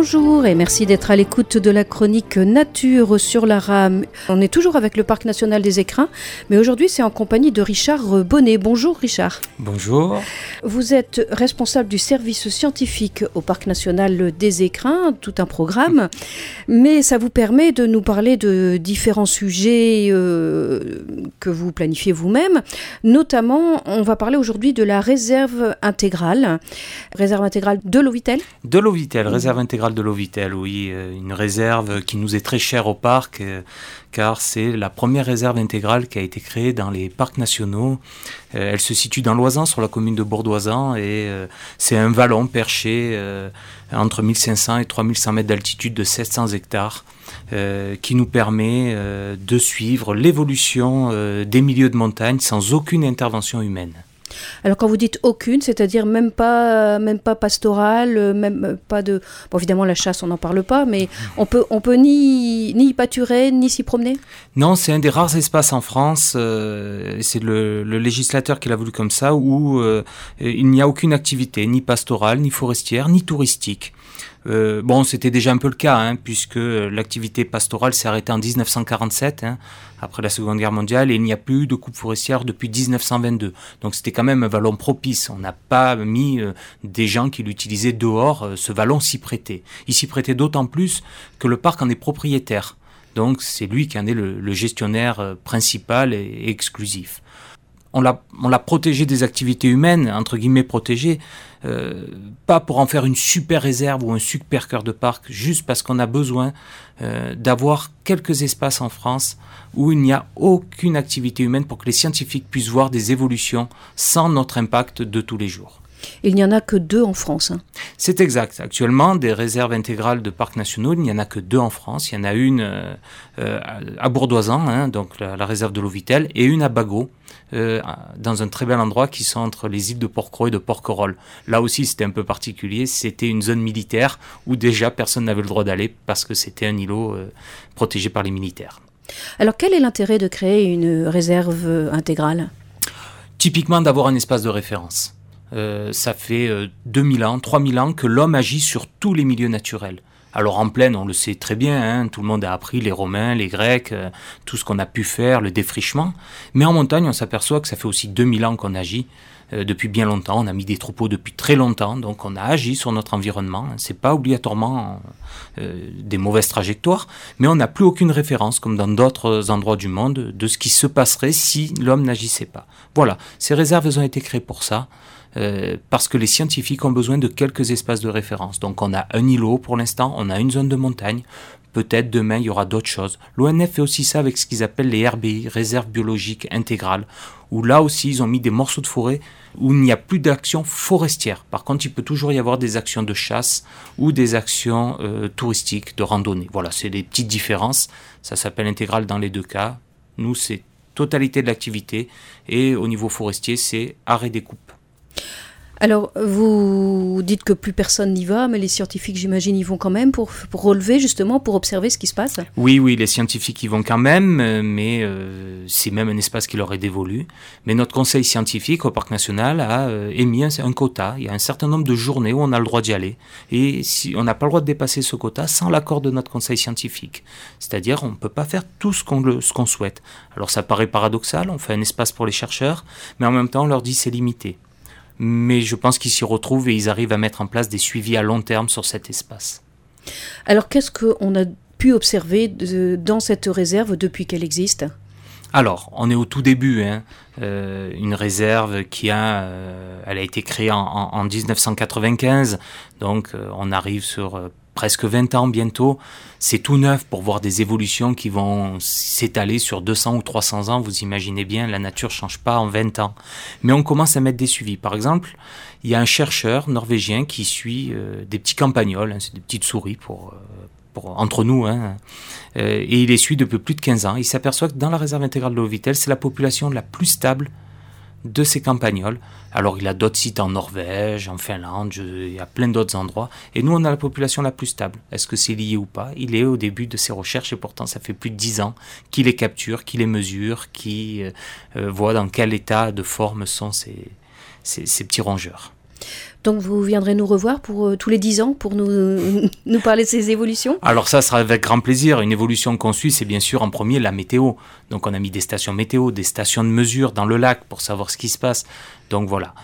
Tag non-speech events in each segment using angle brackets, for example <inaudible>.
Bonjour et merci d'être à l'écoute de la chronique Nature sur la rame. On est toujours avec le Parc national des Écrins, mais aujourd'hui c'est en compagnie de Richard Bonnet. Bonjour Richard. Bonjour. Vous êtes responsable du service scientifique au Parc national des Écrins, tout un programme, mais ça vous permet de nous parler de différents sujets euh, que vous planifiez vous-même. Notamment, on va parler aujourd'hui de la réserve intégrale, réserve intégrale de l'Ovitel. De l'Ovitel, réserve intégrale de l'Ovitel, oui, euh, une réserve qui nous est très chère au parc, euh, car c'est la première réserve intégrale qui a été créée dans les parcs nationaux. Euh, elle se situe dans l'Oisan, sur la commune de Bourdoisan, et c'est un vallon perché entre 1500 et 3100 mètres d'altitude de 700 hectares. qui nous permet de suivre l'évolution des milieux de montagne sans aucune intervention humaine. Alors quand vous dites aucune, c'est-à-dire même pas, même pas pastorale, même pas de... Évidemment, la chasse, on n'en parle pas, mais on peut, on peut ni, ni y pâturer, ni s'y promener? Non, c'est un des rares espaces en France, euh, c'est le, législateur qui l'a voulu comme ça, où euh, il n'y a aucune activité, ni pastorale, ni forestière, ni touristique. Euh, bon, c'était déjà un peu le cas, hein, puisque l'activité pastorale s'est arrêtée en 1947, hein, après la Seconde Guerre mondiale, et il n'y a plus de coupe forestière depuis 1922. Donc c'était quand même un vallon propice. On n'a pas mis euh, des gens qui l'utilisaient dehors. Euh, ce vallon s'y prêtait. Il s'y prêtait d'autant plus que le parc en est propriétaire. Donc c'est lui qui en est le, gestionnaire principal et exclusif on l'a protégé des activités humaines, entre guillemets protégé, euh, pas pour en faire une super réserve ou un super cœur de parc, juste parce qu'on a besoin euh, d'avoir quelques espaces en France où il n'y a aucune activité humaine pour que les scientifiques puissent voir des évolutions sans notre impact de tous les jours. Il n'y en a que deux en France. Hein. C'est exact. Actuellement, des réserves intégrales de parcs nationaux, il n'y en a que deux en France. Il y en a une euh, euh, à Bourdoisan, hein, donc la, réserve de l'Ovitel, et une à Bagot, euh, dans un très bel endroit qui sont entre les îles de Porquerolles et de Porquerolles. Là aussi, c'était un peu particulier. C'était une zone militaire où déjà personne n'avait le droit d'aller parce que c'était un îlot protégé par les militaires. Alors, quel est l'intérêt de créer une réserve intégrale? Typiquement d'avoir un espace de référence. Euh, ça fait 2000 euh, ans, 3000 ans que l'homme agit sur tous les milieux naturels. Alors en plaine, on le sait très bien, hein, tout le monde a appris, les Romains, les Grecs, euh, tout ce qu'on a pu faire, le défrichement. Mais en montagne, on s'aperçoit que ça fait aussi 2000 ans qu'on agit. Depuis bien longtemps, on a mis des troupeaux depuis très longtemps, donc on a agi sur notre environnement. C'est pas obligatoirement des mauvaises trajectoires, mais on n'a plus aucune référence, comme dans d'autres endroits du monde, de ce qui se passerait si l'homme n'agissait pas. Voilà, ces réserves ont été créées pour ça. Euh, parce que les scientifiques ont besoin de quelques espaces de référence. Donc on a un îlot pour l'instant, on a une zone de montagne. Peut-être demain il y aura d'autres choses. L'ONF fait aussi ça avec ce qu'ils appellent les RBI, réserves biologiques intégrales, où là aussi ils ont mis des morceaux de forêt où il n'y a plus d'action forestière. Par contre, il peut toujours y avoir des actions de chasse ou des actions euh, touristiques, de randonnée. Voilà, c'est des petites différences. Ça s'appelle intégral dans les deux cas. Nous, c'est totalité de l'activité. Et au niveau forestier, c'est arrêt des coupes. Alors, vous dites que plus personne n'y va, mais les scientifiques, j'imagine, y vont quand même pour, relever, justement, pour observer ce qui se passe Oui, oui, les scientifiques y vont quand même, euh, mais euh, c'est même un espace qui leur est dévolu. Mais notre conseil scientifique au Parc national a euh, émis un, quota. Il y a un certain nombre de journées où on a le droit d'y aller. Et si, on n'a pas le droit de dépasser ce quota sans l'accord de notre conseil scientifique. C'est-à-dire, on ne peut pas faire tout ce qu'on souhaite. Alors, ça paraît paradoxal, on fait un espace pour les chercheurs, mais en même temps, on leur dit c'est limité mais je pense qu'ils s'y retrouvent et ils arrivent à mettre en place des suivis à long terme sur cet espace. Alors qu'est-ce qu'on a pu observer dans cette réserve depuis qu'elle existe? Alors, on est au tout début, hein. euh, une réserve qui a, euh, elle a été créée en, 1995, donc euh, on arrive sur presque 20 ans bientôt. C'est tout neuf pour voir des évolutions qui vont s'étaler sur 200 ou 300 ans. Vous imaginez bien, la nature change pas en 20 ans. Mais on commence à mettre des suivis. Par exemple, il y a un chercheur norvégien qui suit euh, des petits campagnols, hein, c'est des petites souris pour, euh, entre nous, hein, euh, et il les suit depuis plus de 15 ans. Il s'aperçoit que dans la réserve intégrale de l'Ovitel, c'est la population la plus stable de ces campagnols. Alors il a d'autres sites en Norvège, en Finlande, il y a plein d'autres endroits. Et nous, on a la population la plus stable. Est-ce que c'est lié ou pas? Il est au début de ses recherches et pourtant ça fait plus de dix ans qu'il les capture, qu'il les mesure, qu'il euh, voit dans quel état de forme sont ces, ces, petits rongeurs. Donc vous viendrez nous revoir pour euh, tous les 10 ans pour nous, <laughs> nous parler de ces évolutions Alors ça sera avec grand plaisir. Une évolution qu'on suit, c'est bien sûr en premier la météo. Donc on a mis des stations météo, des stations de mesure dans le lac pour savoir ce qui se passe. Donc voilà.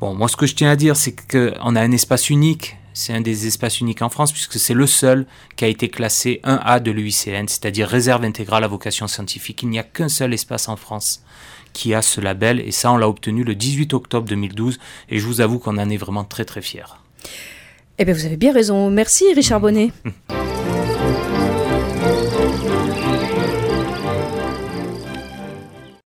Bon, moi ce que je tiens à dire, c'est qu'on a un espace unique. C'est un des espaces uniques en France puisque c'est le seul qui a été classé 1A de l'UICN, c'est-à-dire réserve intégrale à vocation scientifique. Il n'y a qu'un seul espace en France qui a ce label. Et ça, on l'a obtenu le 18 octobre 2012. Et je vous avoue qu'on en est vraiment très très fiers. Eh bien, vous avez bien raison. Merci, Richard Bonnet. <laughs>